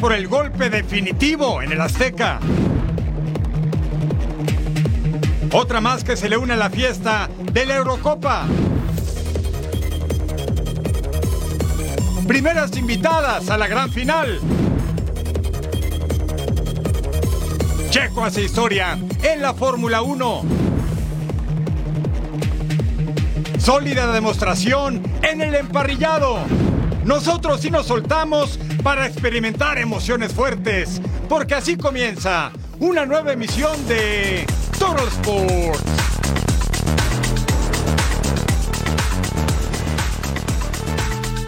Por el golpe definitivo en el Azteca. Otra más que se le une a la fiesta de la Eurocopa. Primeras invitadas a la gran final. Checo hace historia en la Fórmula 1. Sólida demostración en el emparrillado. Nosotros sí nos soltamos para experimentar emociones fuertes, porque así comienza una nueva emisión de Toro Sports.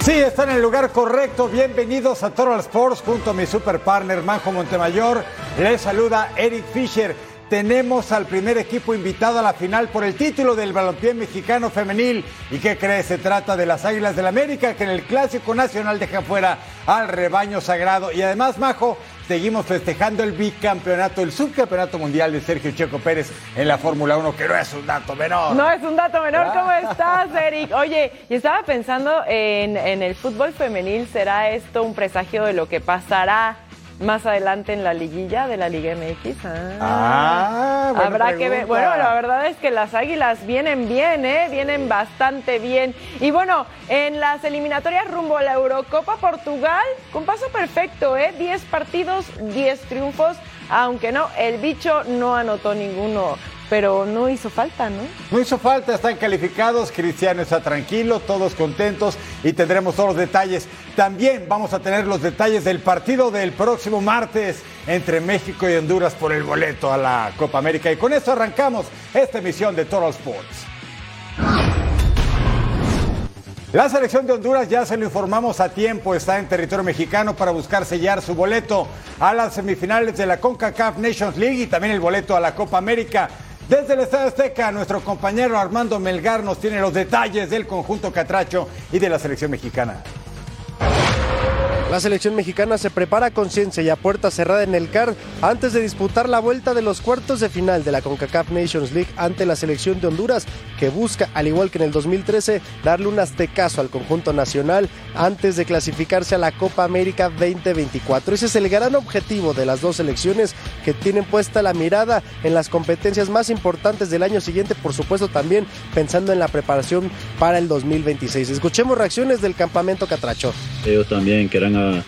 Sí, está en el lugar correcto. Bienvenidos a Total Sports junto a mi super partner Manjo Montemayor. Les saluda Eric Fisher. Tenemos al primer equipo invitado a la final por el título del balompié mexicano femenil. ¿Y qué crees? Se trata de las Águilas del América que en el Clásico Nacional dejan fuera al rebaño sagrado. Y además, Majo, seguimos festejando el bicampeonato, el subcampeonato mundial de Sergio Checo Pérez en la Fórmula 1, que no es un dato menor. No es un dato menor, ¿cómo estás, Eric? Oye, y estaba pensando en, en el fútbol femenil, ¿será esto un presagio de lo que pasará más adelante en la liguilla de la Liga MX. Ah, buena habrá que ver. Bueno, la verdad es que las Águilas vienen bien, ¿eh? Vienen bastante bien. Y bueno, en las eliminatorias rumbo a la Eurocopa Portugal, con paso perfecto, ¿eh? 10 partidos, 10 triunfos, aunque no, el bicho no anotó ninguno. Pero no hizo falta, ¿no? No hizo falta, están calificados, Cristiano está tranquilo, todos contentos y tendremos todos los detalles. También vamos a tener los detalles del partido del próximo martes entre México y Honduras por el boleto a la Copa América. Y con eso arrancamos esta emisión de Total Sports. La selección de Honduras, ya se lo informamos a tiempo, está en territorio mexicano para buscar sellar su boleto a las semifinales de la CONCACAF Nations League y también el boleto a la Copa América. Desde el Estadio Azteca, nuestro compañero Armando Melgar nos tiene los detalles del conjunto catracho y de la selección mexicana. La selección mexicana se prepara a conciencia y a puerta cerrada en el CAR antes de disputar la vuelta de los cuartos de final de la CONCACAF Nations League ante la selección de Honduras, que busca, al igual que en el 2013, darle un aztecaso al conjunto nacional antes de clasificarse a la Copa América 2024. Ese es el gran objetivo de las dos selecciones que tienen puesta la mirada en las competencias más importantes del año siguiente, por supuesto también pensando en la preparación para el 2026. Escuchemos reacciones del campamento Catracho. ellos también quieran a-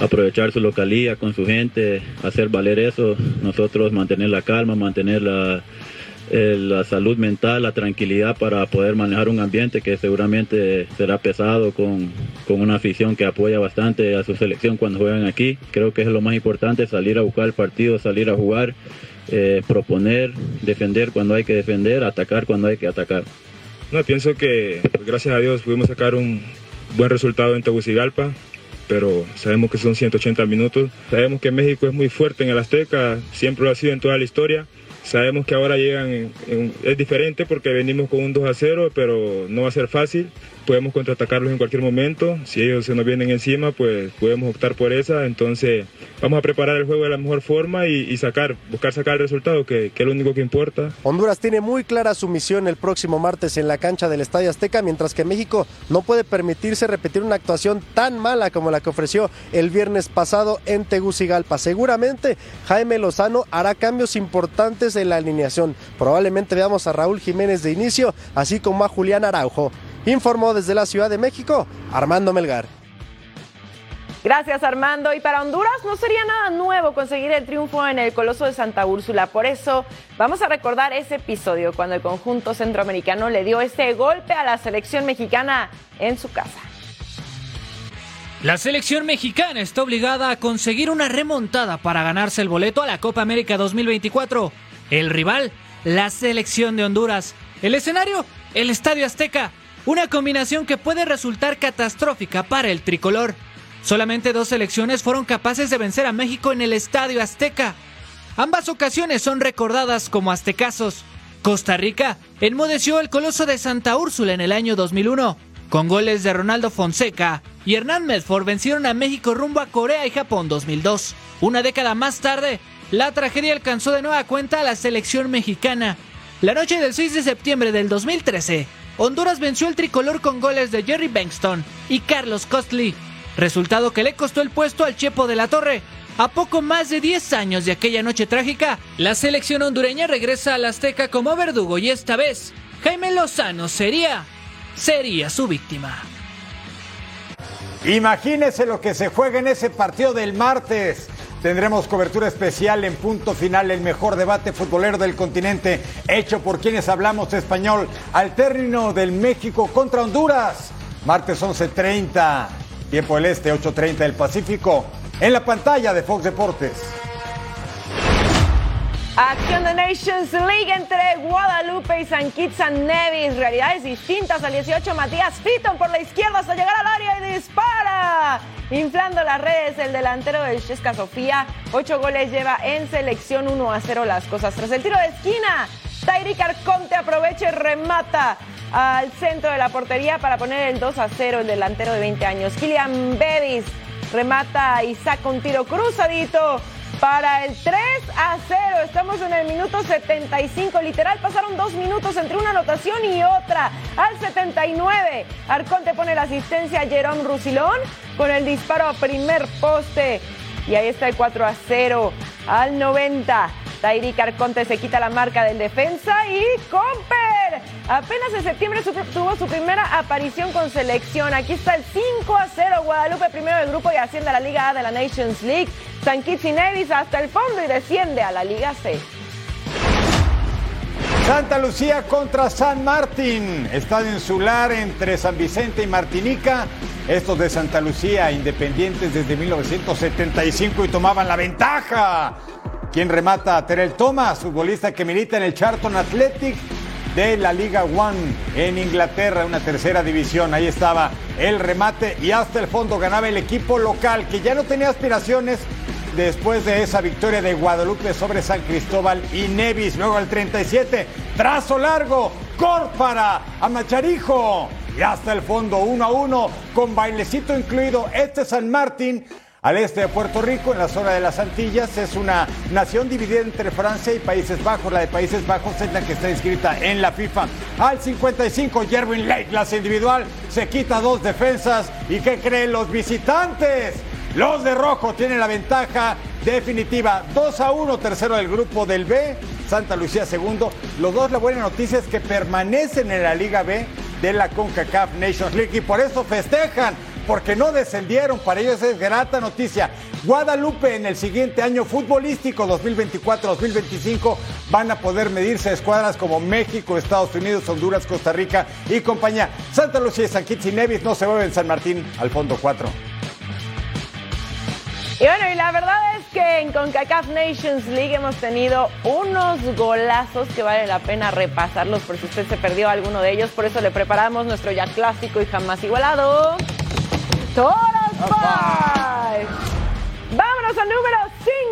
aprovechar su localía con su gente, hacer valer eso, nosotros mantener la calma, mantener la, eh, la salud mental, la tranquilidad para poder manejar un ambiente que seguramente será pesado con, con una afición que apoya bastante a su selección cuando juegan aquí. Creo que es lo más importante, salir a buscar el partido, salir a jugar, eh, proponer, defender cuando hay que defender, atacar cuando hay que atacar. No, pienso que pues, gracias a Dios pudimos sacar un buen resultado en Tegucigalpa, pero sabemos que son 180 minutos. Sabemos que México es muy fuerte en el Azteca, siempre lo ha sido en toda la historia. Sabemos que ahora llegan, en- en- es diferente porque venimos con un 2 a 0, pero no va a ser fácil. Podemos contraatacarlos en cualquier momento. Si ellos se nos vienen encima, pues podemos optar por esa. Entonces vamos a preparar el juego de la mejor forma y, y sacar, buscar sacar el resultado, que, que es lo único que importa. Honduras tiene muy clara su misión el próximo martes en la cancha del Estadio Azteca, mientras que México no puede permitirse repetir una actuación tan mala como la que ofreció el viernes pasado en Tegucigalpa. Seguramente Jaime Lozano hará cambios importantes en la alineación. Probablemente veamos a Raúl Jiménez de inicio, así como a Julián Araujo. Informó desde la Ciudad de México Armando Melgar. Gracias Armando. Y para Honduras no sería nada nuevo conseguir el triunfo en el Coloso de Santa Úrsula. Por eso vamos a recordar ese episodio cuando el conjunto centroamericano le dio ese golpe a la selección mexicana en su casa. La selección mexicana está obligada a conseguir una remontada para ganarse el boleto a la Copa América 2024. El rival, la selección de Honduras. El escenario, el Estadio Azteca. Una combinación que puede resultar catastrófica para el tricolor. Solamente dos selecciones fueron capaces de vencer a México en el Estadio Azteca. Ambas ocasiones son recordadas como aztecazos. Costa Rica enmudeció el coloso de Santa Úrsula en el año 2001, con goles de Ronaldo Fonseca y Hernán Medford vencieron a México rumbo a Corea y Japón 2002. Una década más tarde, la tragedia alcanzó de nueva cuenta a la selección mexicana. La noche del 6 de septiembre del 2013, Honduras venció el tricolor con goles de Jerry Bankston y Carlos Costley resultado que le costó el puesto al Chepo de la Torre. A poco más de 10 años de aquella noche trágica, la selección hondureña regresa al Azteca como verdugo y esta vez Jaime Lozano sería, sería su víctima. Imagínese lo que se juega en ese partido del martes. Tendremos cobertura especial en punto final, el mejor debate futbolero del continente, hecho por quienes hablamos español, al término del México contra Honduras. Martes 11:30 tiempo del Este, 8.30 del Pacífico, en la pantalla de Fox Deportes. Acción de Nations League entre Guadalupe y San Kitts and Nevis. Realidades distintas al 18. Matías Fitton por la izquierda hasta llegar al área y dispara. Inflando las redes, el delantero del Chesca Sofía. Ocho goles lleva en selección 1 a 0 las cosas. Tras el tiro de esquina, Tyrick Arconte aprovecha y remata al centro de la portería para poner el 2 a 0 el delantero de 20 años. Kylian Bevis remata y saca un tiro cruzadito para el 3 a 0. Estamos en el minuto 75. Literal, pasaron dos minutos entre una anotación y otra. Al 79, Arconte pone la asistencia a Jerome Rusilón con el disparo a primer poste. Y ahí está el 4 a 0. Al 90, Tairi Arconte se quita la marca del defensa y Comper. Apenas en septiembre tuvo su primera aparición con selección. Aquí está el 5 a 0. Guadalupe primero del grupo y asciende a la Liga A de la Nations League. San Kitts y Nevis hasta el fondo y desciende a la Liga C. Santa Lucía contra San Martín. Estadio insular entre San Vicente y Martinica. Estos de Santa Lucía, independientes desde 1975 y tomaban la ventaja ¿Quién remata? Terel Thomas, futbolista que milita en el Charlton Athletic de la Liga One en Inglaterra, una tercera división. Ahí estaba el remate y hasta el fondo ganaba el equipo local que ya no tenía aspiraciones después de esa victoria de Guadalupe sobre San Cristóbal y Nevis. Luego al 37, trazo largo, Córpara a Macharijo. Y hasta el fondo, 1 a 1, con bailecito incluido. Este San Martín al este de Puerto Rico, en la zona de las Antillas. Es una nación dividida entre Francia y Países Bajos. La de Países Bajos es la que está inscrita en la FIFA. Al 55, Jerwin Lake, clase individual, se quita dos defensas. ¿Y qué creen los visitantes? Los de rojo tienen la ventaja definitiva. 2 a 1, tercero del grupo del B. Santa Lucía segundo. Los dos, la buena noticia es que permanecen en la Liga B de la CONCACAF Nations League y por eso festejan porque no descendieron. Para ellos es grata noticia. Guadalupe en el siguiente año futbolístico 2024-2025 van a poder medirse escuadras como México, Estados Unidos, Honduras, Costa Rica y compañía. Santa Lucía y San Kitts y Nevis no se mueven San Martín al fondo 4. Y bueno, y la verdad es que en CONCACAF Nations League hemos tenido unos golazos que vale la pena repasarlos por si usted se perdió alguno de ellos. Por eso le preparamos nuestro ya clásico y jamás igualado. Toros Five. Vámonos al número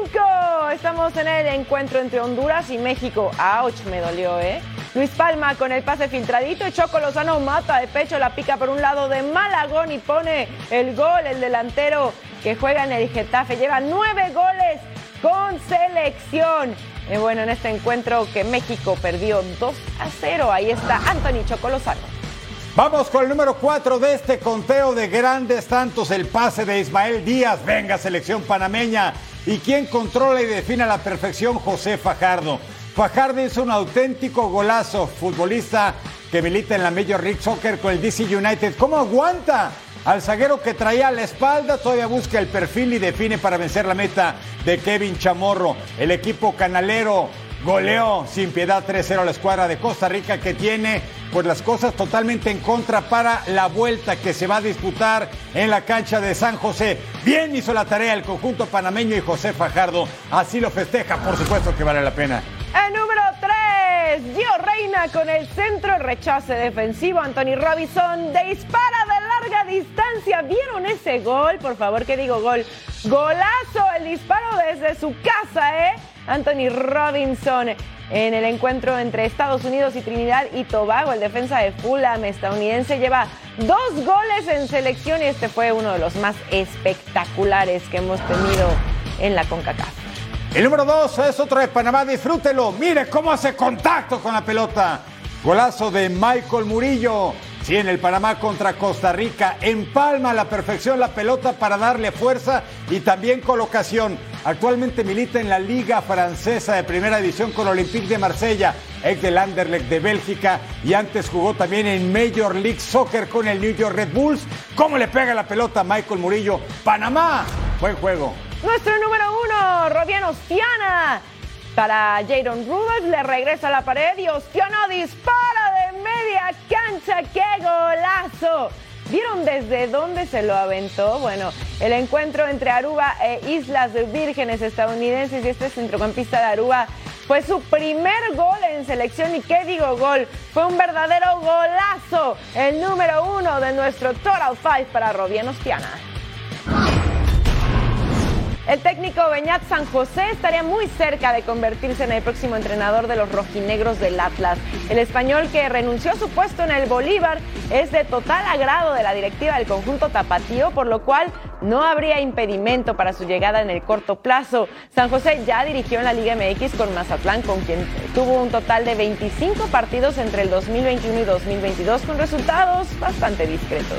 5. Estamos en el encuentro entre Honduras y México. Ouch, me dolió, ¿eh? Luis Palma con el pase filtradito. Choco Lozano mata de pecho, la pica por un lado de Malagón y pone el gol. El delantero que juega en el Getafe lleva nueve goles con selección. Y bueno, en este encuentro que México perdió 2 a 0. Ahí está Anthony Choco Lozano. Vamos con el número 4 de este conteo de grandes tantos, el pase de Ismael Díaz. Venga, selección panameña. ¿Y quién controla y define a la perfección? José Fajardo. Fajardo hizo un auténtico golazo, futbolista que milita en la Major League Soccer con el DC United. ¿Cómo aguanta? al zaguero que traía a la espalda, todavía busca el perfil y define para vencer la meta de Kevin Chamorro. El equipo canalero goleó sin piedad 3-0 a la escuadra de Costa Rica que tiene pues las cosas totalmente en contra para la vuelta que se va a disputar en la cancha de San José. Bien hizo la tarea el conjunto panameño y José Fajardo así lo festeja, por supuesto que vale la pena. El número 3, Gio Reina con el centro, rechace defensivo, Anthony Robinson dispara de larga distancia. ¿Vieron ese gol? Por favor, que digo gol. Golazo, el disparo desde su casa, ¿eh? Anthony Robinson en el encuentro entre Estados Unidos y Trinidad y Tobago. El defensa de Fulham estadounidense lleva dos goles en selección y este fue uno de los más espectaculares que hemos tenido en la CONCACAF. El número dos es otro de Panamá, disfrútelo. Mire cómo hace contacto con la pelota. Golazo de Michael Murillo. Sí, en el Panamá contra Costa Rica. Empalma a la perfección la pelota para darle fuerza y también colocación. Actualmente milita en la Liga Francesa de Primera División con Olympique de Marsella, ex del Anderlecht de Bélgica y antes jugó también en Major League Soccer con el New York Red Bulls. ¿Cómo le pega la pelota a Michael Murillo? Panamá, buen juego. Nuestro número uno, Rodiano Ostiana. Para Jaron Rudolph le regresa a la pared y Ostiana dispara de media cancha. ¡Qué golazo! ¿Vieron desde dónde se lo aventó? Bueno, el encuentro entre Aruba e Islas Vírgenes estadounidenses y este centrocampista de Aruba fue su primer gol en selección. ¿Y qué digo gol? Fue un verdadero golazo. El número uno de nuestro Total Five para Robian Ostiana. El técnico Beñat San José estaría muy cerca de convertirse en el próximo entrenador de los rojinegros del Atlas. El español que renunció a su puesto en el Bolívar es de total agrado de la directiva del conjunto tapatío, por lo cual no habría impedimento para su llegada en el corto plazo. San José ya dirigió en la Liga MX con Mazatlán, con quien tuvo un total de 25 partidos entre el 2021 y 2022 con resultados bastante discretos.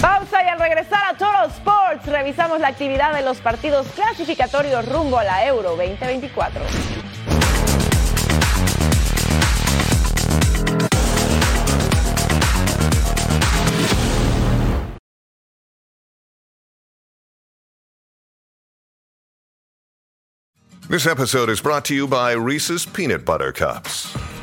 Pausa y al regresar a Total Sports revisamos la actividad de los partidos clasificatorios rumbo a la Euro 2024. This episode is brought to you by Reese's Peanut Butter Cups.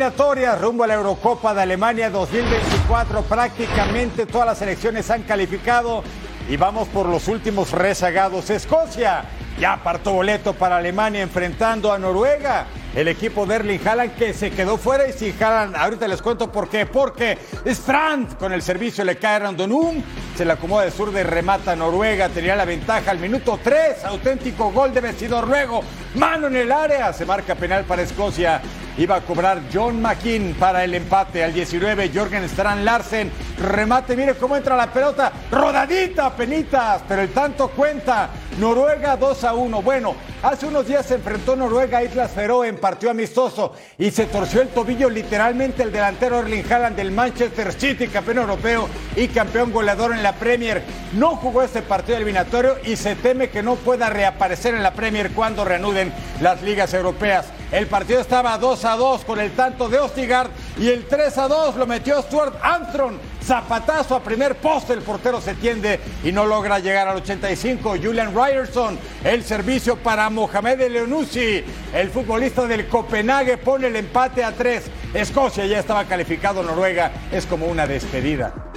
Eliminatorias rumbo a la Eurocopa de Alemania 2024. Prácticamente todas las selecciones han calificado y vamos por los últimos rezagados. Escocia ya apartó boleto para Alemania enfrentando a Noruega. El equipo de Erling Haaland que se quedó fuera y si Haaland, ahorita les cuento por qué. Porque Strand con el servicio le cae Randonum, se le acomoda de sur de remata Noruega, tenía la ventaja al minuto 3, auténtico gol de vestidor luego, mano en el área, se marca penal para Escocia. Iba a cobrar John McKean para el empate al 19. Jorgen Strand Larsen. Remate, mire cómo entra la pelota. Rodadita, penitas. Pero el tanto cuenta. Noruega 2 a 1. Bueno, hace unos días se enfrentó Noruega a Islas Feroe en partido amistoso y se torció el tobillo literalmente el delantero Erling Haaland del Manchester City, campeón europeo y campeón goleador en la Premier. No jugó este partido eliminatorio y se teme que no pueda reaparecer en la Premier cuando reanuden las ligas europeas. El partido estaba 2 a 2 con el tanto de Ostigard y el 3 a 2 lo metió Stuart Armstrong. Zapatazo a primer poste, el portero se tiende y no logra llegar al 85. Julian Ryerson, el servicio para Mohamed Eleonussi. El futbolista del Copenhague pone el empate a 3. Escocia ya estaba calificado, Noruega es como una despedida.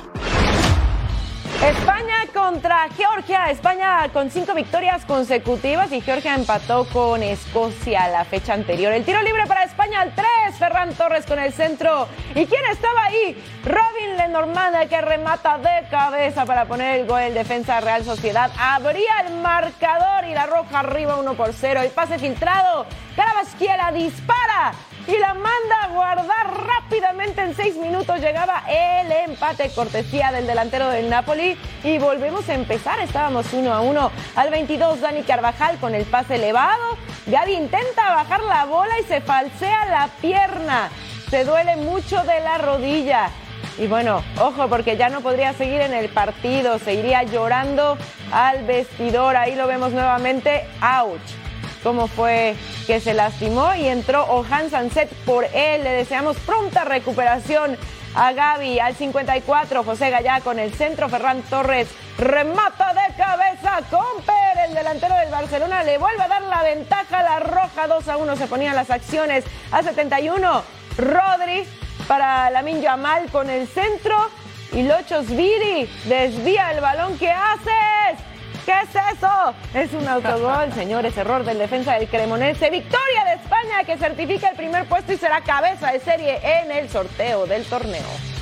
España con contra Georgia. España con cinco victorias consecutivas y Georgia empató con Escocia la fecha anterior. El tiro libre para España al 3. Ferran Torres con el centro. ¿Y quién estaba ahí? Robin Lenormand que remata de cabeza para poner el gol en defensa Real Sociedad. Abría el marcador y la roja arriba 1 por 0. El pase filtrado. Carabasquiela dispara y la manda a guardar rápidamente en seis minutos. Llegaba el empate cortesía del delantero del Napoli y volvemos a empezar. Estábamos uno a uno al 22. Dani Carvajal con el pase elevado. Gaby intenta bajar la bola y se falsea la pierna. Se duele mucho de la rodilla. Y bueno, ojo, porque ya no podría seguir en el partido, se iría llorando al vestidor. Ahí lo vemos nuevamente. Ouch cómo fue que se lastimó y entró Ojan Sanset por él. Le deseamos pronta recuperación a Gaby al 54. José Gallá con el centro. Ferran Torres remata de cabeza. Comper, el delantero del Barcelona, le vuelve a dar la ventaja. La roja 2 a 1 se ponían las acciones a 71. Rodri para Lamin Yamal con el centro. Y Lochos Viri desvía el balón. ¿Qué haces? ¿Qué es eso? Es un autogol, señores. Error del defensa del Cremonese. Victoria de España que certifica el primer puesto y será cabeza de serie en el sorteo del torneo.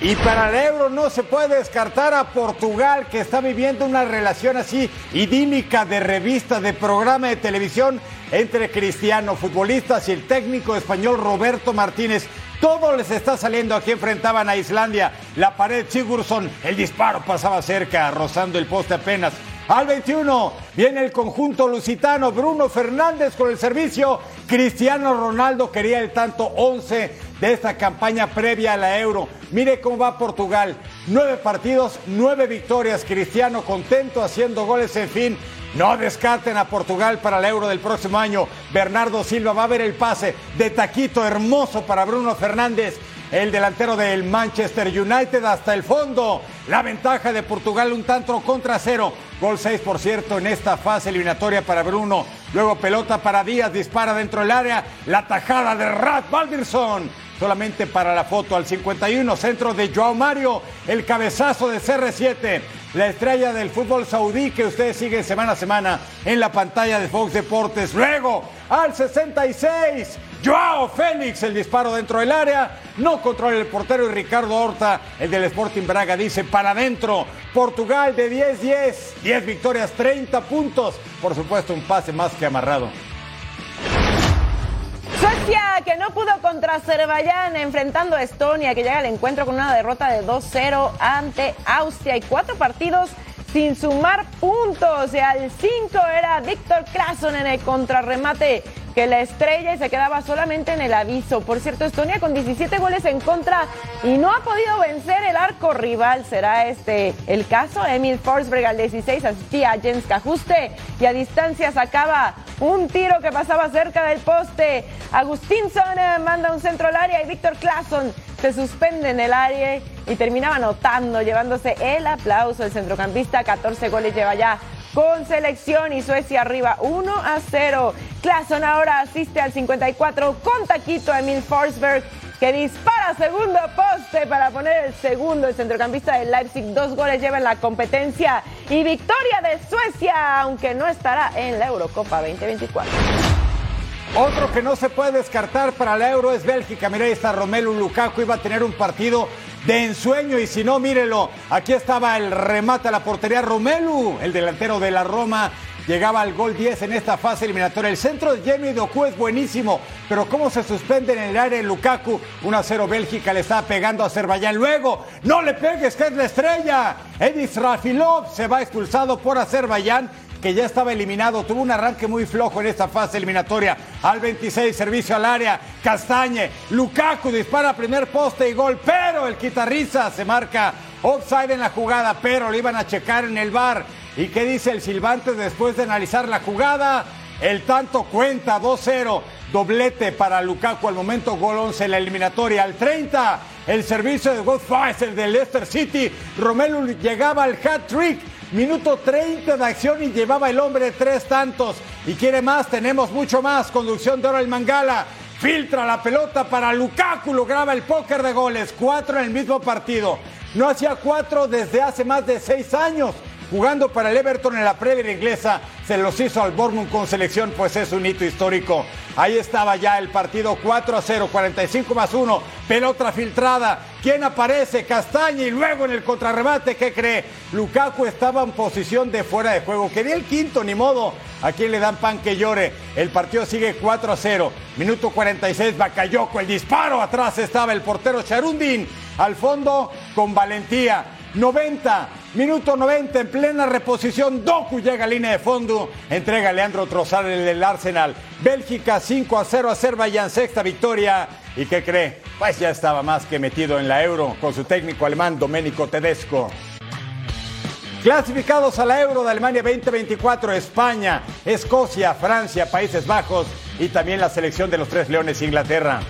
Y para el Euro no se puede descartar a Portugal, que está viviendo una relación así idílica de revista, de programa de televisión entre Cristiano, futbolistas y el técnico español Roberto Martínez. Todo les está saliendo. Aquí enfrentaban a Islandia. La pared Sigurdsson. El disparo pasaba cerca, rozando el poste apenas. Al 21 viene el conjunto lusitano. Bruno Fernández con el servicio. Cristiano Ronaldo quería el tanto 11 de esta campaña previa a la Euro. Mire cómo va Portugal. Nueve partidos, nueve victorias. Cristiano contento haciendo goles en fin. No descarten a Portugal para el Euro del próximo año. Bernardo Silva va a ver el pase de taquito hermoso para Bruno Fernández. El delantero del Manchester United hasta el fondo. La ventaja de Portugal un tanto contra cero. Gol 6, por cierto, en esta fase eliminatoria para Bruno. Luego pelota para Díaz, dispara dentro del área. La tajada de Rat Baldirson. Solamente para la foto al 51, centro de Joao Mario. El cabezazo de CR7 la estrella del fútbol saudí que ustedes siguen semana a semana en la pantalla de Fox Deportes. Luego, al 66, Joao Félix, el disparo dentro del área, no controla el portero y Ricardo Horta, el del Sporting Braga, dice para adentro. Portugal de 10-10, 10 victorias, 30 puntos. Por supuesto, un pase más que amarrado. Suecia que no pudo contra Azerbaiyán enfrentando a Estonia que llega al encuentro con una derrota de 2-0 ante Austria y cuatro partidos sin sumar puntos. Y al 5 era Víctor Klason en el contrarremate que la estrella y se quedaba solamente en el aviso. Por cierto, Estonia con 17 goles en contra y no ha podido vencer el arco rival. ¿Será este el caso? Emil Forsberg al 16 asistía a Jens Cajuste y a distancia sacaba un tiro que pasaba cerca del poste. Agustínsson eh, manda un centro al área y Víctor Clason se suspende en el área y terminaba anotando, llevándose el aplauso. El centrocampista 14 goles lleva ya con selección y Suecia arriba 1 a 0. Clason ahora asiste al 54 con taquito Emil Forsberg que dispara segundo poste para poner el segundo. El centrocampista de Leipzig dos goles lleva en la competencia y victoria de Suecia, aunque no estará en la Eurocopa 2024. Otro que no se puede descartar para la Euro es Bélgica. Mira, ahí está Romelu Lukaku, iba a tener un partido de ensueño y si no, mírelo, aquí estaba el remate a la portería Romelu, el delantero de la Roma, llegaba al gol 10 en esta fase eliminatoria. El centro de Jamie Doku es buenísimo, pero cómo se suspende en el área Lukaku. 1-0 Bélgica le está pegando a Azerbaiyán. Luego, no le pegues, que es la estrella. Edis Rafilov se va expulsado por Azerbaiyán que ya estaba eliminado, tuvo un arranque muy flojo en esta fase eliminatoria. Al 26, servicio al área, Castañe, Lukaku dispara primer poste y gol, pero el quitarriza se marca offside en la jugada, pero lo iban a checar en el bar. ¿Y qué dice el silbante después de analizar la jugada? El tanto cuenta 2-0, doblete para Lukaku al momento, gol 11 en la eliminatoria. Al 30, el servicio de Godfather de Leicester City, Romelu llegaba al hat-trick. Minuto 30 de acción y llevaba el hombre tres tantos. Y quiere más, tenemos mucho más. Conducción de el Mangala. Filtra la pelota para Lukaku, lograba el póker de goles, cuatro en el mismo partido. No hacía cuatro desde hace más de seis años jugando para el Everton en la Premier inglesa, se los hizo al Bournemouth con selección, pues es un hito histórico. Ahí estaba ya el partido 4 a 0, 45 más 1, pelota filtrada. ¿Quién aparece? Castaña y luego en el contrarremate, ¿qué cree? Lukaku estaba en posición de fuera de juego. Quería el quinto, ni modo. ¿A quién le dan pan que llore? El partido sigue 4 a 0. Minuto 46, Bakayoko, el disparo. Atrás estaba el portero Charundin. Al fondo, con valentía. 90, minuto 90, en plena reposición, Doku llega a línea de fondo, entrega a Leandro Trozar el Arsenal. Bélgica 5 a 0, Azerbaiyán, sexta victoria. ¿Y qué cree? Pues ya estaba más que metido en la Euro con su técnico alemán Domenico Tedesco. Clasificados a la Euro de Alemania 2024, España, Escocia, Francia, Países Bajos y también la selección de los Tres Leones Inglaterra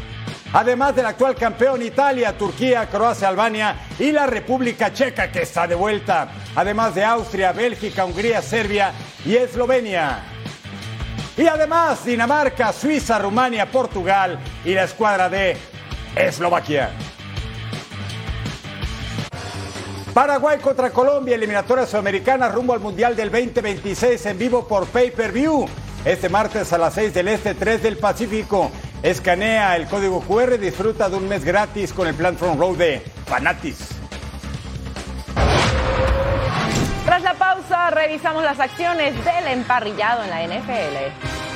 además del actual campeón Italia, Turquía, Croacia, Albania y la República Checa que está de vuelta, además de Austria, Bélgica, Hungría, Serbia y Eslovenia. Y además Dinamarca, Suiza, Rumania, Portugal y la escuadra de Eslovaquia. Paraguay contra Colombia, eliminatoria sudamericana rumbo al Mundial del 2026 en vivo por Pay Per View. Este martes a las 6 del Este, 3 del Pacífico. Escanea el código QR y disfruta de un mes gratis con el plan Front Row de Fanatis. Tras la pausa, revisamos las acciones del emparrillado en la NFL.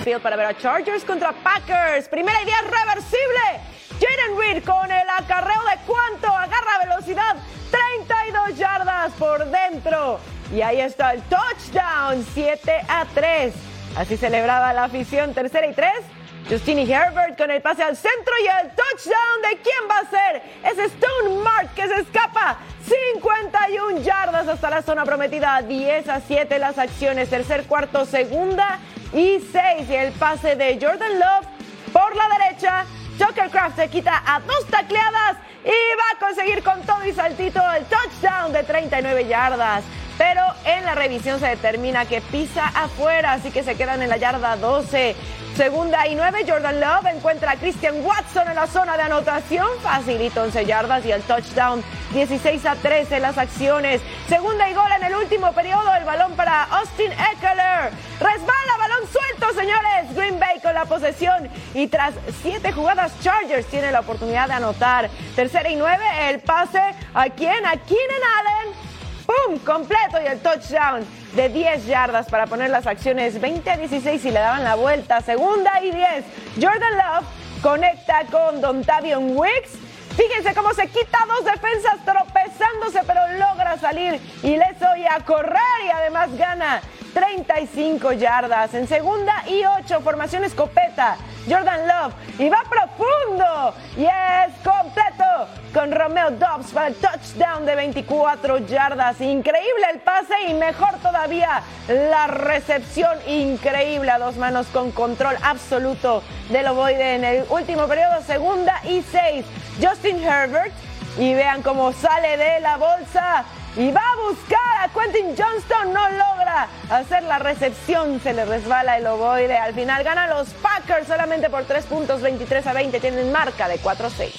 Field para ver a Chargers contra Packers. Primera idea reversible. Jaden Reed con el acarreo de cuánto agarra velocidad. 32 yardas por dentro. Y ahí está el touchdown. 7 a 3. Así celebraba la afición. Tercera y tres. Justini Herbert con el pase al centro y el touchdown de quién va a ser. Es Stone Mark que se escapa. 51 yardas hasta la zona prometida. 10 a 7 las acciones. Tercer cuarto, segunda y 6. Y el pase de Jordan Love por la derecha. Tucker Craft se quita a dos tacleadas y va a conseguir con todo y saltito el touchdown de 39 yardas. Pero en la revisión se determina que pisa afuera, así que se quedan en la yarda 12. Segunda y nueve, Jordan Love encuentra a Christian Watson en la zona de anotación. Facilito 11 yardas y el touchdown 16 a 13 las acciones. Segunda y gol en el último periodo. El balón para Austin Eckler. Resbala, balón suelto, señores. Green Bay con la posesión. Y tras siete jugadas, Chargers tiene la oportunidad de anotar. Tercera y nueve, el pase. ¿A quién? A Keenan Allen ¡Pum! Completo y el touchdown de 10 yardas para poner las acciones 20 a 16 y le daban la vuelta. Segunda y 10. Jordan Love conecta con Don Tavion Wicks. Fíjense cómo se quita dos defensas tropezándose, pero logra salir y le soy a correr y además gana 35 yardas. En segunda y 8, formación escopeta. Jordan Love y va profundo y es completo con Romeo Dobbs para el touchdown de 24 yardas. Increíble el pase y mejor todavía la recepción increíble a dos manos con control absoluto del ovoide en el último periodo, segunda y seis. Justin Herbert y vean cómo sale de la bolsa y va a buscar a Quentin Johnston, no logra hacer la recepción, se le resbala el ovoide, al final gana los Packers solamente por 3 puntos, 23 a 20, tienen marca de 4-6.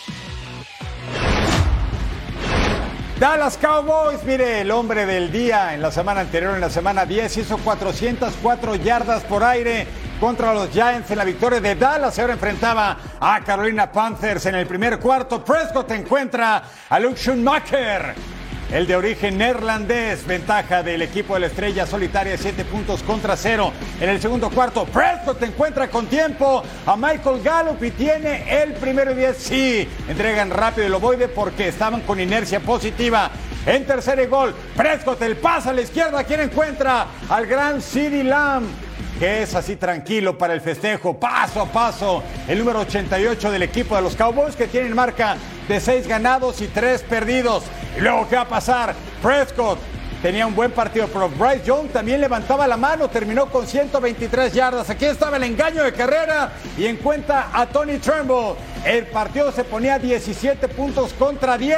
Dallas Cowboys, mire, el hombre del día en la semana anterior, en la semana 10, hizo 404 yardas por aire contra los Giants en la victoria de Dallas. Ahora enfrentaba a Carolina Panthers en el primer cuarto. Prescott encuentra a Luke Schumacher el de origen neerlandés, ventaja del equipo de la estrella solitaria, 7 puntos contra 0. En el segundo cuarto, Prescott encuentra con tiempo a Michael Gallup y tiene el primero y 10. Sí, entregan rápido el ovoide porque estaban con inercia positiva. En tercer gol, Prescott el pasa a la izquierda. ¿Quién encuentra? Al gran CD Lamb. Que es así tranquilo para el festejo, paso a paso. El número 88 del equipo de los Cowboys que tienen marca de 6 ganados y 3 perdidos. Y luego, ¿qué va a pasar? Prescott tenía un buen partido, pero Bryce Young también levantaba la mano, terminó con 123 yardas. Aquí estaba el engaño de carrera y encuentra a Tony Turnbull. El partido se ponía 17 puntos contra 10.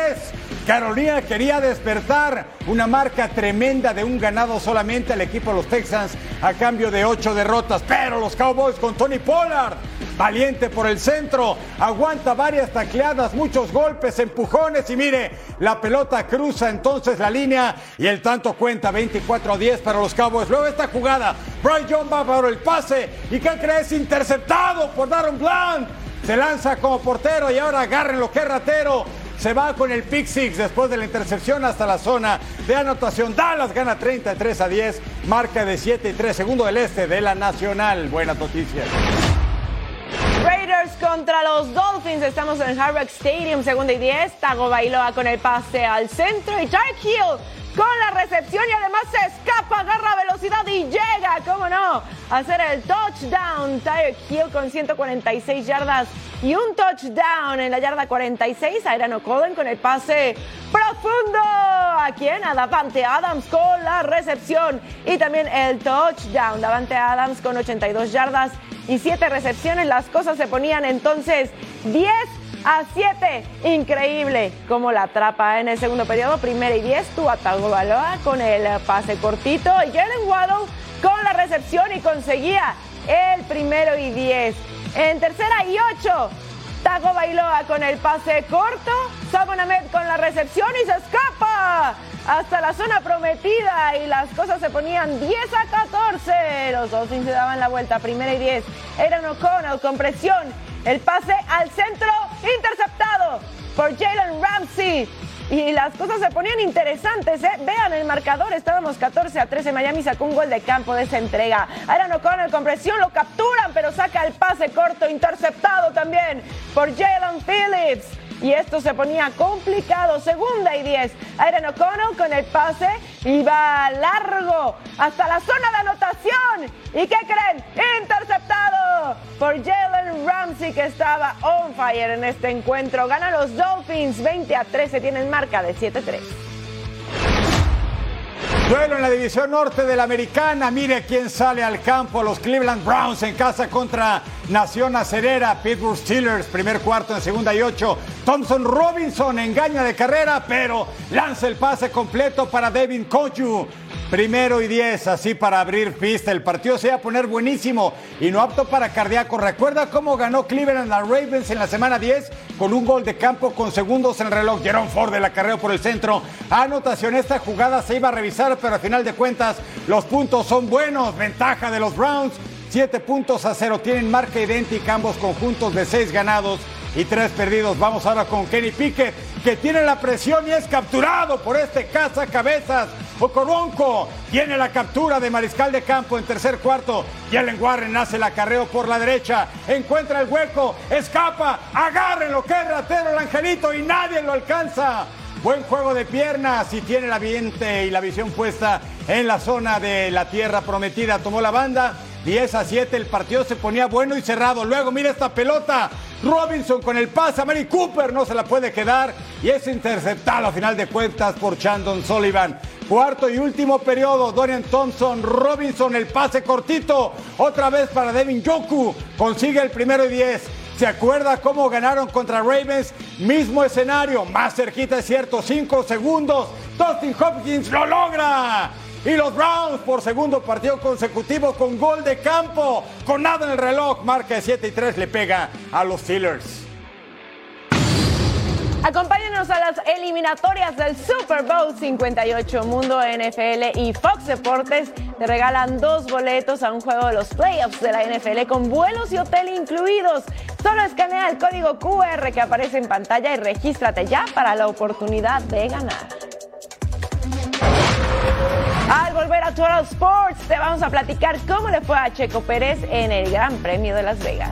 Carolina quería despertar una marca tremenda de un ganado solamente al equipo de los Texans a cambio de 8 derrotas. Pero los Cowboys con Tony Pollard, valiente por el centro, aguanta varias tacleadas, muchos golpes, empujones y mire, la pelota cruza entonces la línea y el tanto cuenta 24 a 10 para los Cowboys. Luego esta jugada, Brian John va para el pase y ¿qué crees? Interceptado por Darren Blunt. Se lanza como portero y ahora agarren lo que es ratero. Se va con el pick six después de la intercepción hasta la zona de anotación. Dallas gana 33 a 10, marca de 7 y 3, segundo del este de la Nacional. Buenas noticias. Raiders contra los Dolphins. Estamos en Hard Rock Stadium, segunda y 10. Tago Bailoa con el pase al centro y Tyreek Hill con la recepción y además se escapa, agarra velocidad y llega, cómo no, a hacer el touchdown. Tyreek Hill con 146 yardas y un touchdown en la yarda 46. Aaron O'Connell con el pase profundo. ¿A quién? A Davante Adams con la recepción y también el touchdown. Davante Adams con 82 yardas y 7 recepciones. Las cosas se ponían entonces 10 a 7. Increíble como la atrapa en el segundo periodo. Primera y 10. Tua Tagovailoa con el pase cortito. Jalen Waddle con la recepción y conseguía el primero y 10. En tercera y 8. Tago Bailoa con el pase corto. Sabon Ahmed con la recepción y se escapa hasta la zona prometida y las cosas se ponían 10 a 14. Los dos se daban la vuelta, primera y 10. Eran O'Connell con presión. El pase al centro interceptado por Jalen Ramsey. Y las cosas se ponían interesantes, ¿eh? Vean el marcador, estábamos 14 a 13. Miami sacó un gol de campo de esa entrega. Aaron O'Connell con presión, lo capturan, pero saca el pase corto, interceptado también por Jalen Phillips. Y esto se ponía complicado. Segunda y 10. Aaron O'Connell con el pase va largo hasta la zona de anotación. ¿Y qué creen? Interceptado por Jalen Ramsey que estaba on fire en este encuentro. Gana los Dolphins 20 a 13. Tienen marca de 7-3. Duelo en la división norte de la americana. Mire quién sale al campo. Los Cleveland Browns en casa contra Nación Acerera. Pittsburgh Steelers, primer cuarto en segunda y ocho. Thompson Robinson engaña de carrera, pero lanza el pase completo para Devin Koju. Primero y diez, así para abrir pista. El partido se va a poner buenísimo y no apto para cardíaco. ¿Recuerda cómo ganó Cleveland a Ravens en la semana 10? Con un gol de campo con segundos en el reloj. Jerome Ford de la carrera por el centro. Anotación, esta jugada se iba a revisar, pero al final de cuentas los puntos son buenos. Ventaja de los Browns. Siete puntos a cero. Tienen marca idéntica ambos conjuntos de seis ganados y tres perdidos. Vamos ahora con Kenny Pickett, que tiene la presión y es capturado por este caza cabezas. Ocoronco tiene la captura de mariscal de campo en tercer cuarto. Jalen Warren hace el acarreo por la derecha, encuentra el hueco, escapa, agarren lo que es ratero el angelito y nadie lo alcanza. Buen juego de piernas y tiene la viente y la visión puesta en la zona de la tierra prometida. Tomó la banda 10 a 7, el partido se ponía bueno y cerrado. Luego, mira esta pelota. Robinson con el pase a Mary Cooper, no se la puede quedar y es interceptado a final de cuentas por Chandon Sullivan. Cuarto y último periodo, Dorian Thompson, Robinson, el pase cortito, otra vez para Devin Yoku, consigue el primero y 10. ¿Se acuerda cómo ganaron contra Ravens? Mismo escenario, más cerquita es cierto, cinco segundos. Dustin Hopkins lo logra. Y los Browns por segundo partido consecutivo con gol de campo, con nada en el reloj, marca de 7 y 3 le pega a los Steelers. Acompáñenos a las eliminatorias del Super Bowl 58. Mundo NFL y Fox Deportes te regalan dos boletos a un juego de los playoffs de la NFL con vuelos y hotel incluidos. Solo escanea el código QR que aparece en pantalla y regístrate ya para la oportunidad de ganar. Al volver a Total Sports, te vamos a platicar cómo le fue a Checo Pérez en el Gran Premio de Las Vegas.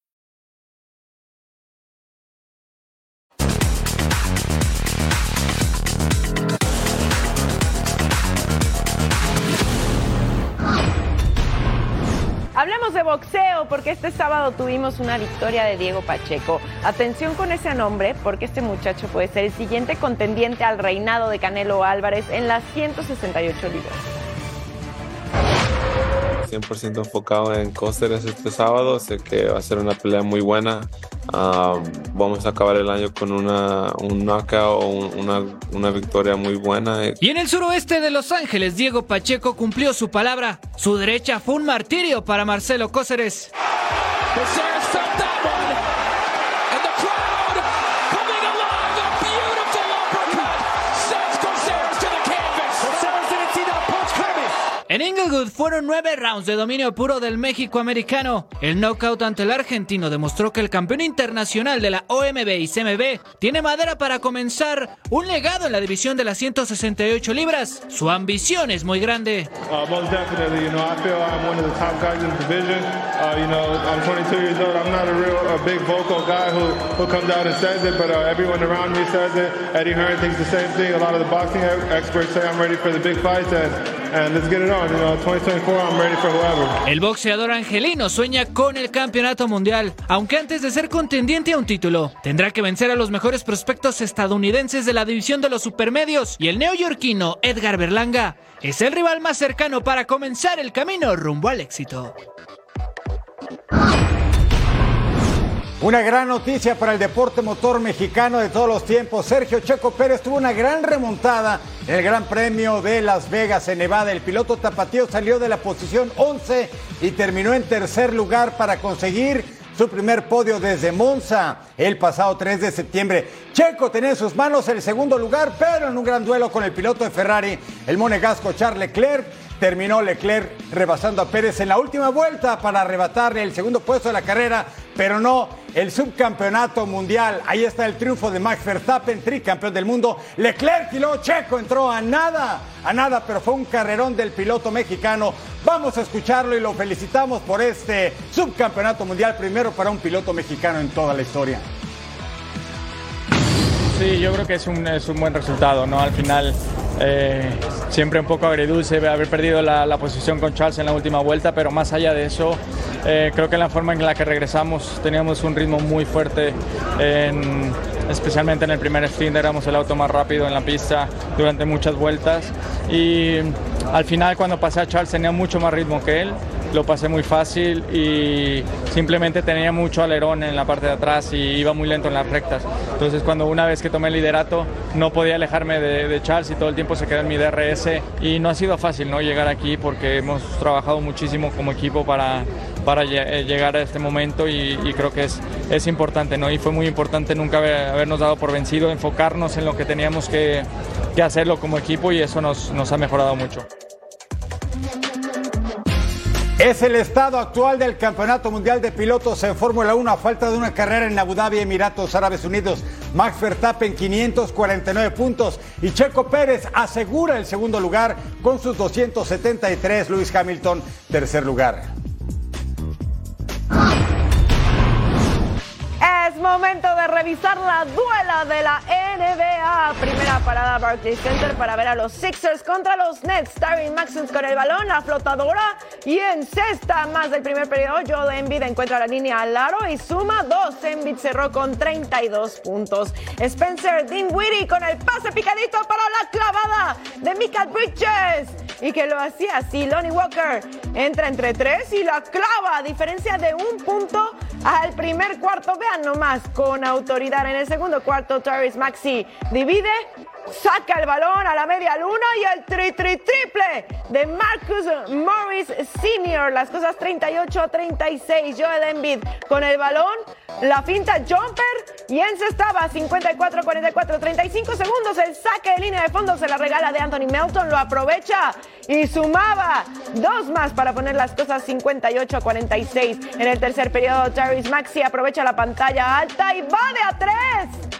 Hablemos de boxeo porque este sábado tuvimos una victoria de Diego Pacheco. Atención con ese nombre porque este muchacho puede ser el siguiente contendiente al reinado de Canelo Álvarez en las 168 libras. 100% enfocado en Cóceres este sábado. Sé que va a ser una pelea muy buena. Um, vamos a acabar el año con una, un knockout o una, una victoria muy buena. Y en el suroeste de Los Ángeles, Diego Pacheco cumplió su palabra. Su derecha fue un martirio para Marcelo Cóceres. Fueron nueve rounds de dominio puro del México americano. El knockout ante el argentino demostró que el campeón internacional de la OMB y CMB tiene madera para comenzar un legado en la división de las 168 libras. Su ambición es muy grande. Uh, you in the division. You know, I'm 22 years old. I'm not a real a big vocal guy who, who comes out and says it, but everyone around me says it. Eddie Hearn thinks the same thing. A lot of the boxing experts say I'm ready for the big and let's get it on. El boxeador angelino sueña con el campeonato mundial, aunque antes de ser contendiente a un título, tendrá que vencer a los mejores prospectos estadounidenses de la división de los supermedios y el neoyorquino Edgar Berlanga es el rival más cercano para comenzar el camino rumbo al éxito. Una gran noticia para el deporte motor mexicano de todos los tiempos. Sergio Checo Pérez tuvo una gran remontada en el Gran Premio de Las Vegas en Nevada. El piloto tapatío salió de la posición 11 y terminó en tercer lugar para conseguir su primer podio desde Monza el pasado 3 de septiembre. Checo tenía en sus manos el segundo lugar, pero en un gran duelo con el piloto de Ferrari, el monegasco Charles Leclerc, terminó Leclerc rebasando a Pérez en la última vuelta para arrebatarle el segundo puesto de la carrera, pero no el subcampeonato mundial. Ahí está el triunfo de Max Verstappen, tricampeón del mundo. Leclerc y luego Checo entró a nada, a nada, pero fue un carrerón del piloto mexicano. Vamos a escucharlo y lo felicitamos por este subcampeonato mundial, primero para un piloto mexicano en toda la historia. Sí, yo creo que es un, es un buen resultado, ¿no? Al final eh, siempre un poco agridulce haber perdido la, posición con Charles en la última vuelta, pero más allá de eso, eh, creo que la forma en la que regresamos teníamos un ritmo muy fuerte, especialmente en el primer sprint éramos el auto más rápido en la pista durante muchas vueltas y al final cuando pasé a Charles tenía mucho más ritmo que él lo pasé muy fácil y simplemente tenía mucho alerón en la parte de atrás y iba muy lento en las rectas. Entonces cuando una vez que tomé el liderato no podía alejarme de, Charles y todo el tiempo se quedó en mi DRS y no ha sido fácil ¿no? llegar aquí porque hemos trabajado muchísimo como equipo para, para eh, llegar a este momento y, creo que es, es importante ¿no? y fue muy importante nunca habernos dado por vencido, enfocarnos en lo que teníamos que, que hacerlo como equipo y eso nos, nos ha mejorado mucho. Es el estado actual del Campeonato Mundial de Pilotos en Fórmula 1 a falta de una carrera en Abu Dhabi, Emiratos Árabes Unidos. Max Verstappen 549 puntos y Checo Pérez asegura el segundo lugar con sus 273. Luis Hamilton tercer lugar. Es momento de revisar la duela de la NBA. Parada Barclays Center para ver a los Sixers contra los Nets. Tyron Maxons con el balón, la flotadora y en cesta más del primer periodo. Joel Embiid encuentra la línea al aro y suma dos. Embiid cerró con 32 puntos. Spencer Dinwiddie con el pase picadito para la clavada de Michael Bridges y que lo hacía así. Lonnie Walker entra entre tres y la clava a diferencia de un punto al primer cuarto. Vean nomás con autoridad en el segundo cuarto. Tyrese Maxi divide saca el balón a la media luna y el tri tri triple de Marcus Morris Sr. Las cosas 38 a 36. Joel Embiid con el balón, la finta jumper y encestaba 54 44 35 segundos. El saque de línea de fondo se la regala de Anthony Melton, lo aprovecha y sumaba dos más para poner las cosas 58 a 46. En el tercer periodo, Tyrese Maxi aprovecha la pantalla alta y va de a tres.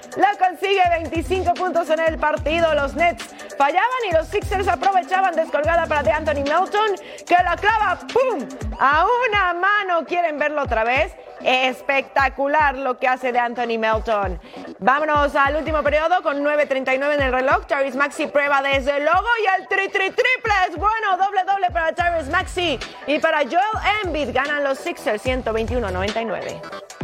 Consigue 25 puntos en el partido. Los Nets fallaban y los Sixers aprovechaban descolgada para de Anthony Melton, que la clava, ¡pum! A una mano. ¿Quieren verlo otra vez? Espectacular lo que hace de Anthony Melton. Vámonos al último periodo con 9.39 en el reloj. Tyrese Maxi prueba desde el logo y el tri tri triple es bueno. Doble doble para Tyrese Maxi y para Joel Embiid. Ganan los Sixers 121-99.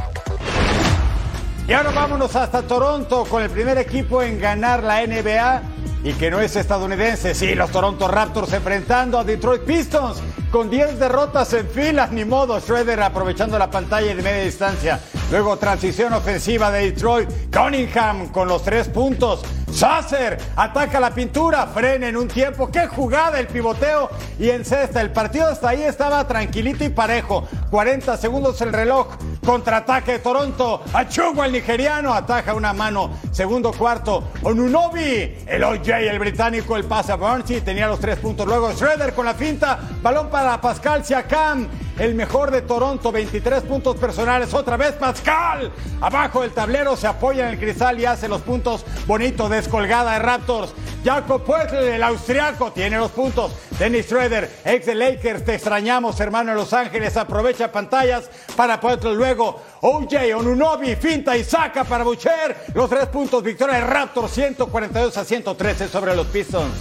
Y ahora vámonos hasta Toronto con el primer equipo en ganar la NBA y que no es estadounidense. Sí, los Toronto Raptors enfrentando a Detroit Pistons con 10 derrotas en fila. Ni modo, Schroeder aprovechando la pantalla de media distancia. Luego transición ofensiva de Detroit. Cunningham con los tres puntos. Sasser ataca la pintura, frena en un tiempo. ¡Qué jugada el pivoteo! Y en cesta. El partido hasta ahí estaba tranquilito y parejo. 40 segundos el reloj. Contraataque de Toronto. Achugo el nigeriano. Ataja una mano. Segundo cuarto. Onunobi. El OJ, el británico. El pase a Burnsie. Tenía los tres puntos. Luego Schroeder con la finta. Balón para Pascal Siakam. El mejor de Toronto. 23 puntos personales. Otra vez Pascal. Abajo del tablero. Se apoya en el cristal y hace los puntos. Bonito descolgada de Raptors. Jacob Puerto, el austriaco, tiene los puntos. Dennis Schroeder, ex de Lakers, te extrañamos, hermano de Los Ángeles. Aprovecha pantallas para Puerto. Luego, OJ, Onunobi, finta y saca para Boucher. Los tres puntos, victoria de Raptors, 142 a 113 sobre los Pistons.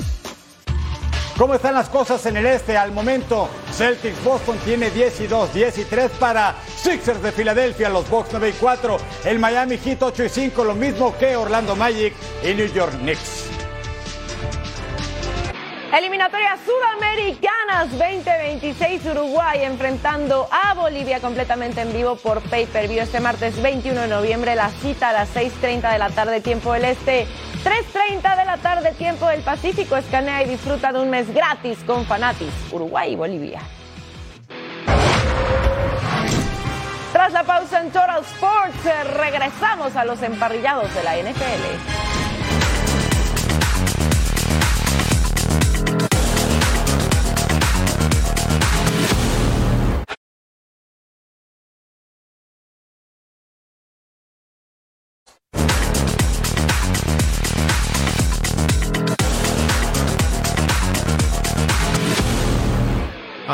¿Cómo están las cosas en el este? Al momento, Celtics Boston tiene 10 y 2, 10 y 3 para Sixers de Filadelfia, los Bucks 9 y 4, el Miami Heat 8 y 5, lo mismo que Orlando Magic y New York Knicks. Eliminatorias sudamericanas 2026 Uruguay enfrentando a Bolivia completamente en vivo por Pay Per View este martes 21 de noviembre. La cita a las 6:30 de la tarde tiempo del Este, 3:30 de la tarde tiempo del Pacífico. Escanea y disfruta de un mes gratis con Fanatis Uruguay y Bolivia. Tras la pausa en Total Sports, regresamos a los emparrillados de la NFL.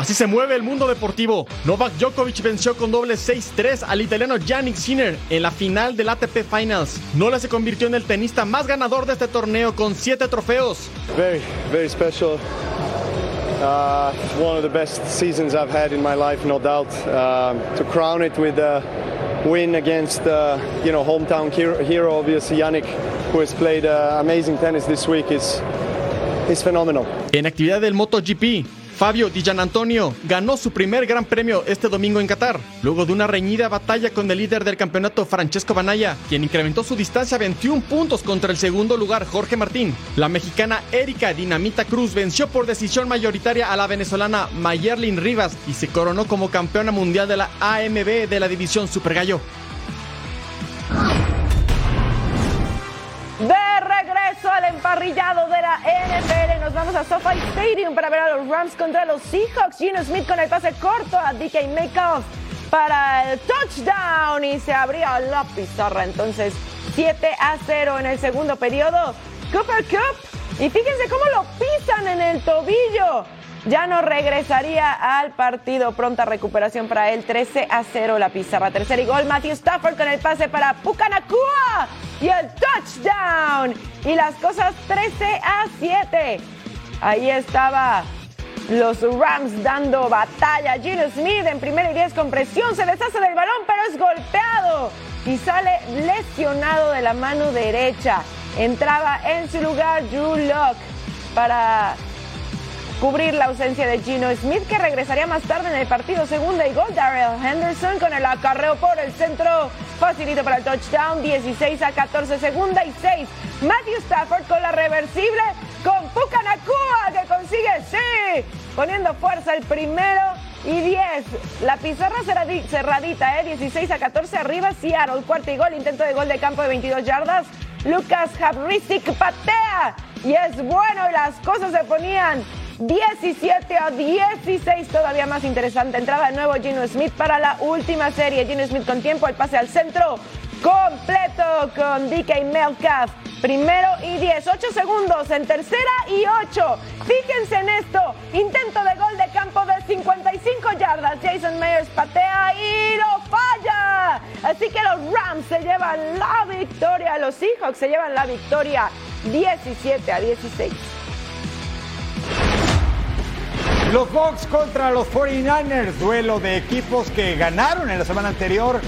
Así se mueve el mundo deportivo. Novak Djokovic venció con doble 6-3 al italiano Yannick Sinner en la final del ATP Finals. Nola se convirtió en el tenista más ganador de este torneo con 7 trofeos. Very, very special. Uh, one of the best seasons I've had in my life, no doubt. Uh, to crown it with a win against, uh, you know, hometown hero, obviously Yannick, who has played uh, amazing tennis this week, is, is phenomenal. En actividad del MotoGP, Fabio Di Gianantonio ganó su primer gran premio este domingo en Qatar, luego de una reñida batalla con el líder del campeonato Francesco Banaya, quien incrementó su distancia a 21 puntos contra el segundo lugar Jorge Martín. La mexicana Erika Dinamita Cruz venció por decisión mayoritaria a la venezolana Mayerlin Rivas y se coronó como campeona mundial de la AMB de la división Super Gallo. De regreso al emparrillado de la NFL, nos vamos a SoFi Stadium para ver a los Rams contra los Seahawks. Gino Smith con el pase corto a DK Metcalf para el touchdown y se abría la pizarra. Entonces, 7 a 0 en el segundo periodo. Cooper Cup. Y fíjense cómo lo pisan en el tobillo. Ya no regresaría al partido. Pronta recuperación para él. 13 a 0 la pizarra. Tercer y gol. Matthew Stafford con el pase para Pucanacua. Y el touchdown. Y las cosas 13 a 7. Ahí estaba los Rams dando batalla. Gino Smith en primera y 10 con presión. Se deshace del balón, pero es golpeado. Y sale lesionado de la mano derecha. Entraba en su lugar Drew Locke para cubrir la ausencia de Gino Smith, que regresaría más tarde en el partido. Segunda y gol, Darrell Henderson con el acarreo por el centro facilito para el touchdown, 16 a 14, segunda y 6. Matthew Stafford con la reversible, con Puka Nakua que consigue, sí, poniendo fuerza el primero y 10. La pizarra cerradita, ¿eh? 16 a 14 arriba Seattle. Cuarto y gol, intento de gol de campo de 22 yardas. Lucas Habrisik patea y es bueno y las cosas se ponían 17 a 16, todavía más interesante. Entrada de nuevo Gino Smith para la última serie. Gino Smith con tiempo, el pase al centro completo con DK Melcalf. Primero y 10, 8 segundos en tercera y 8. Fíjense en esto. Intento de gol de campo de 55 yardas. Jason Myers patea y lo falla. Así que los Rams se llevan la victoria. Los Seahawks se llevan la victoria 17 a 16. Los Bucks contra los 49ers, duelo de equipos que ganaron en la semana anterior.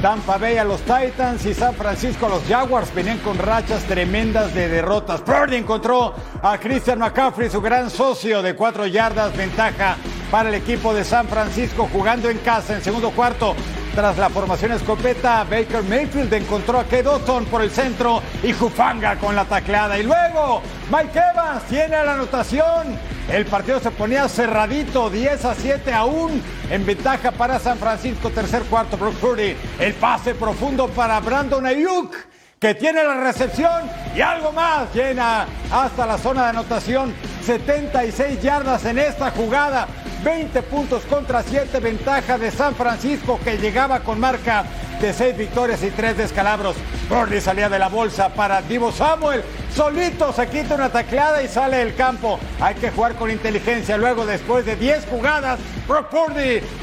Tampa Bay a los Titans y San Francisco a los Jaguars venían con rachas tremendas de derrotas. Purdy encontró a Christian McCaffrey, su gran socio de cuatro yardas, ventaja para el equipo de San Francisco jugando en casa en segundo cuarto. Tras la formación escopeta, Baker Mayfield encontró a Kedotton por el centro y Jufanga con la tacleada. Y luego, Mike Evans tiene la anotación el partido se ponía cerradito, 10 a 7 aún en ventaja para San Francisco, tercer cuarto, Brock Purdy. El pase profundo para Brandon Ayuk, que tiene la recepción y algo más, llena hasta la zona de anotación, 76 yardas en esta jugada. 20 puntos contra 7, ventaja de San Francisco que llegaba con marca de 6 victorias y 3 descalabros. Purdy salía de la bolsa para Divo Samuel, solito se quita una tacleada y sale del campo. Hay que jugar con inteligencia. Luego, después de 10 jugadas, Brock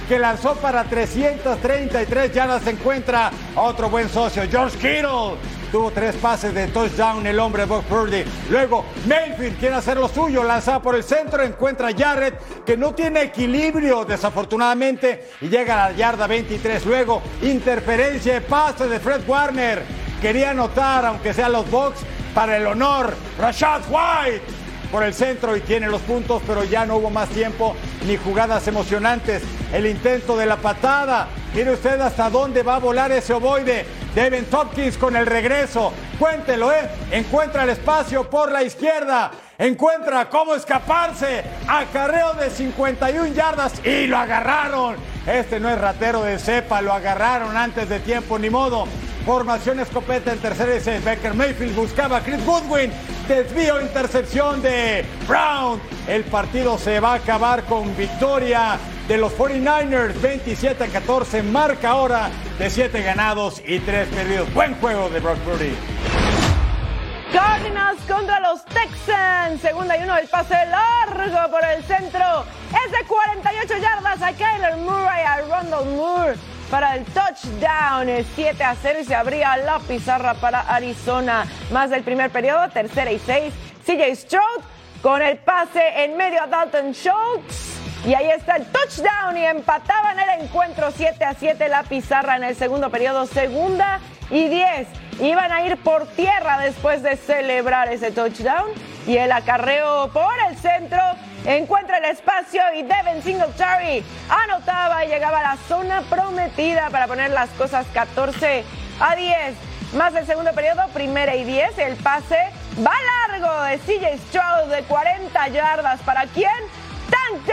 que lanzó para 333 yardas, se encuentra a otro buen socio, George Kittle. Tuvo tres pases de touchdown el hombre Brock Purdy. Luego, Mayfield quiere hacer lo suyo, lanza por el centro, encuentra a Jarrett, que no tiene equilibrio, desafortunadamente, y llega a la yarda 23. Luego, interferencia de pase de Fred Warner. Quería anotar, aunque sea los Bucks, para el honor. Rashad White por el centro y tiene los puntos, pero ya no hubo más tiempo ni jugadas emocionantes. El intento de la patada. Mire usted hasta dónde va a volar ese ovoide. Devin Tompkins con el regreso. Cuéntelo, ¿eh? Encuentra el espacio por la izquierda. Encuentra cómo escaparse. Acarreo de 51 yardas y lo agarraron. Este no es ratero de cepa, lo agarraron antes de tiempo, ni modo. Formación escopeta en tercera seis. Becker Mayfield buscaba a Chris Goodwin. Desvío, intercepción de Brown. El partido se va a acabar con victoria de los 49ers. 27 a 14. Marca ahora de 7 ganados y 3 perdidos. Buen juego de Brock Purdy. Cardinals contra los Texans. Segunda y uno, el pase largo por el centro. Es de 48 yardas a Kyler Murray, a Rondell Moore para el touchdown. 7 a 0 y se abría la pizarra para Arizona. Más del primer periodo, tercera y 6. CJ Stroud con el pase en medio a Dalton Schultz. Y ahí está el touchdown y empataban el encuentro 7 a 7 la pizarra en el segundo periodo, segunda y 10. Iban a ir por tierra después de celebrar ese touchdown y el acarreo por el centro encuentra el espacio y Devin Singletary anotaba y llegaba a la zona prometida para poner las cosas 14 a 10. Más del segundo periodo, primera y 10, el pase va largo de CJ Stroud de 40 yardas. ¿Para quién? Tank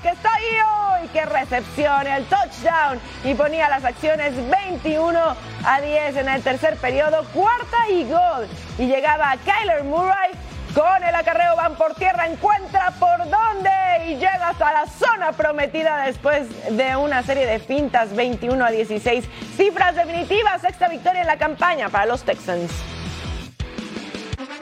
que está ahí hoy, que recepción, el touchdown y ponía las acciones 21 a 10 en el tercer periodo, cuarta y gol. Y llegaba Kyler Murray con el acarreo van por tierra, encuentra por dónde y llega hasta la zona prometida después de una serie de fintas 21 a 16. Cifras definitivas, sexta victoria en la campaña para los Texans.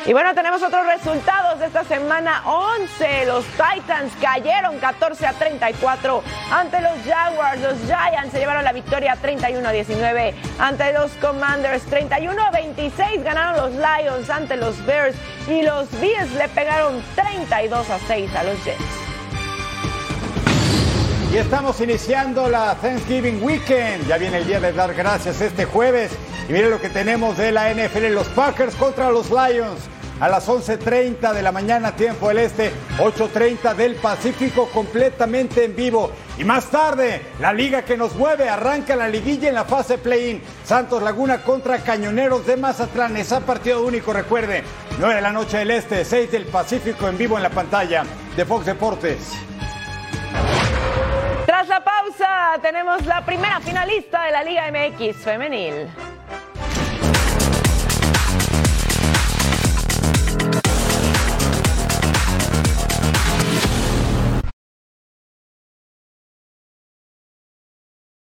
Y bueno, tenemos otros resultados de esta semana 11. Los Titans cayeron 14 a 34 ante los Jaguars. Los Giants se llevaron la victoria 31 a 19 ante los Commanders. 31 a 26 ganaron los Lions ante los Bears. Y los Bills le pegaron 32 a 6 a los Jets. Y estamos iniciando la Thanksgiving Weekend. Ya viene el día de dar gracias este jueves. Y miren lo que tenemos de la NFL. Los Packers contra los Lions. A las 11.30 de la mañana, tiempo del este, 8.30 del Pacífico, completamente en vivo. Y más tarde, la liga que nos mueve, arranca la liguilla en la fase play-in. Santos Laguna contra Cañoneros de Mazatlán, esa partido único, recuerde, 9 de la noche del este, 6 del Pacífico en vivo en la pantalla de Fox Deportes. Tras la pausa, tenemos la primera finalista de la Liga MX femenil.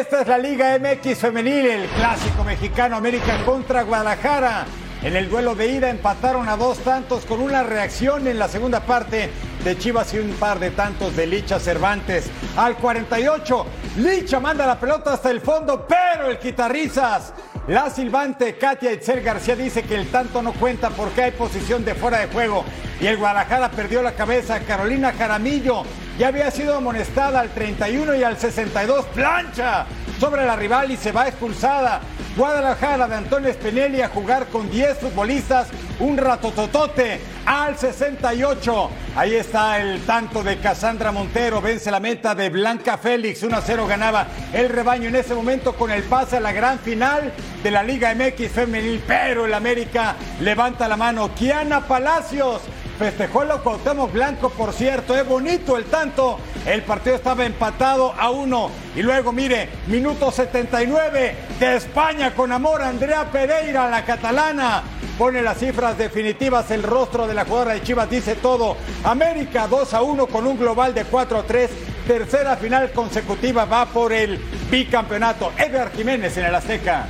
Esta es la Liga MX femenil, el clásico mexicano América contra Guadalajara. En el duelo de ida empataron a dos tantos con una reacción en la segunda parte de Chivas y un par de tantos de Licha Cervantes. Al 48, Licha manda la pelota hasta el fondo, pero el quitarrizas. La silbante Katia Itzel García dice que el tanto no cuenta porque hay posición de fuera de juego. Y el Guadalajara perdió la cabeza. Carolina Jaramillo ya había sido amonestada al 31 y al 62. Plancha sobre la rival y se va expulsada. Guadalajara de Antonio Spinelli a jugar con 10 futbolistas, un ratototote al 68. Ahí está el tanto de Casandra Montero, vence la meta de Blanca Félix, 1 a 0 ganaba el rebaño en ese momento con el pase a la gran final de la Liga MX femenil, pero el América levanta la mano. Kiana Palacios festejó el Cuauhtémoc Blanco, por cierto, es bonito el tanto. El partido estaba empatado a uno. Y luego, mire, minuto 79 de España con amor, Andrea Pereira, la catalana. Pone las cifras definitivas, el rostro de la jugadora de Chivas dice todo. América 2 a 1 con un global de 4 a 3. Tercera final consecutiva va por el bicampeonato. Edgar Jiménez en el Azteca.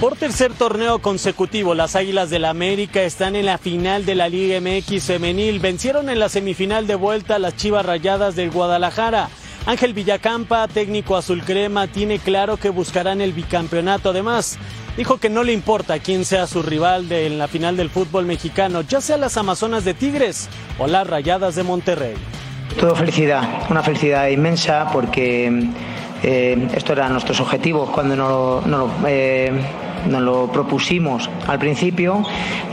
Por tercer torneo consecutivo, las Águilas del la América están en la final de la Liga MX femenil. Vencieron en la semifinal de vuelta a las Chivas Rayadas del Guadalajara. Ángel Villacampa, técnico azul crema, tiene claro que buscarán el bicampeonato. Además, dijo que no le importa quién sea su rival de, en la final del fútbol mexicano, ya sea las Amazonas de Tigres o las Rayadas de Monterrey. Todo felicidad, una felicidad inmensa porque eh, esto era nuestros objetivos cuando no, no eh, nos lo propusimos al principio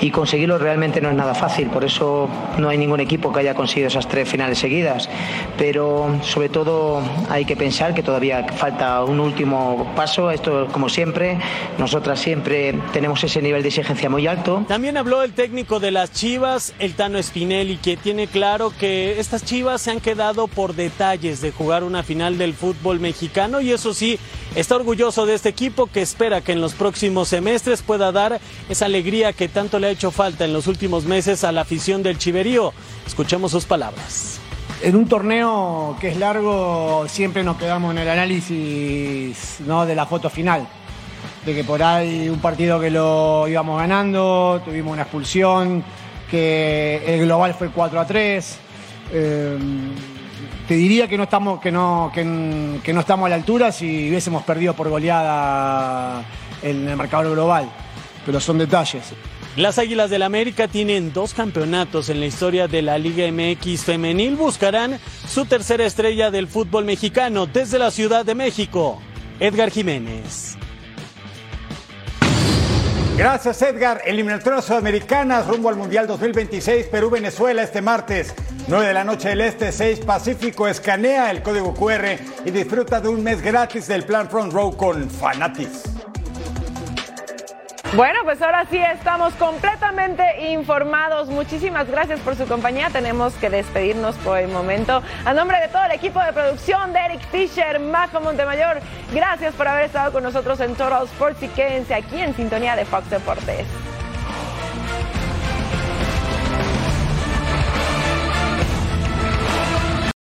y conseguirlo realmente no es nada fácil, por eso no hay ningún equipo que haya conseguido esas tres finales seguidas, pero sobre todo hay que pensar que todavía falta un último paso, esto como siempre, nosotras siempre tenemos ese nivel de exigencia muy alto. También habló el técnico de las Chivas, el Tano Spinelli, que tiene claro que estas Chivas se han quedado por detalles de jugar una final del fútbol mexicano y eso sí, está orgulloso de este equipo que espera que en los próximos semestres pueda dar esa alegría que tanto le ha hecho falta en los últimos meses a la afición del Chiverío. Escuchemos sus palabras. En un torneo que es largo siempre nos quedamos en el análisis ¿no? de la foto final, de que por ahí un partido que lo íbamos ganando, tuvimos una expulsión, que el global fue 4 a 3. Eh, te diría que no estamos, que no, que, que no estamos a la altura si hubiésemos perdido por goleada en el marcador global, pero son detalles. Las Águilas del América tienen dos campeonatos en la historia de la Liga MX femenil. Buscarán su tercera estrella del fútbol mexicano desde la Ciudad de México. Edgar Jiménez. Gracias Edgar. Eliminatorias sudamericanas rumbo al Mundial 2026 Perú-Venezuela este martes. 9 de la noche del Este, 6 Pacífico. Escanea el código QR y disfruta de un mes gratis del plan Front Row con Fanatis. Bueno, pues ahora sí estamos completamente informados. Muchísimas gracias por su compañía. Tenemos que despedirnos por el momento. A nombre de todo el equipo de producción de Eric Fisher, Majo Montemayor, gracias por haber estado con nosotros en Total Sports y quédense aquí en sintonía de Fox Deportes.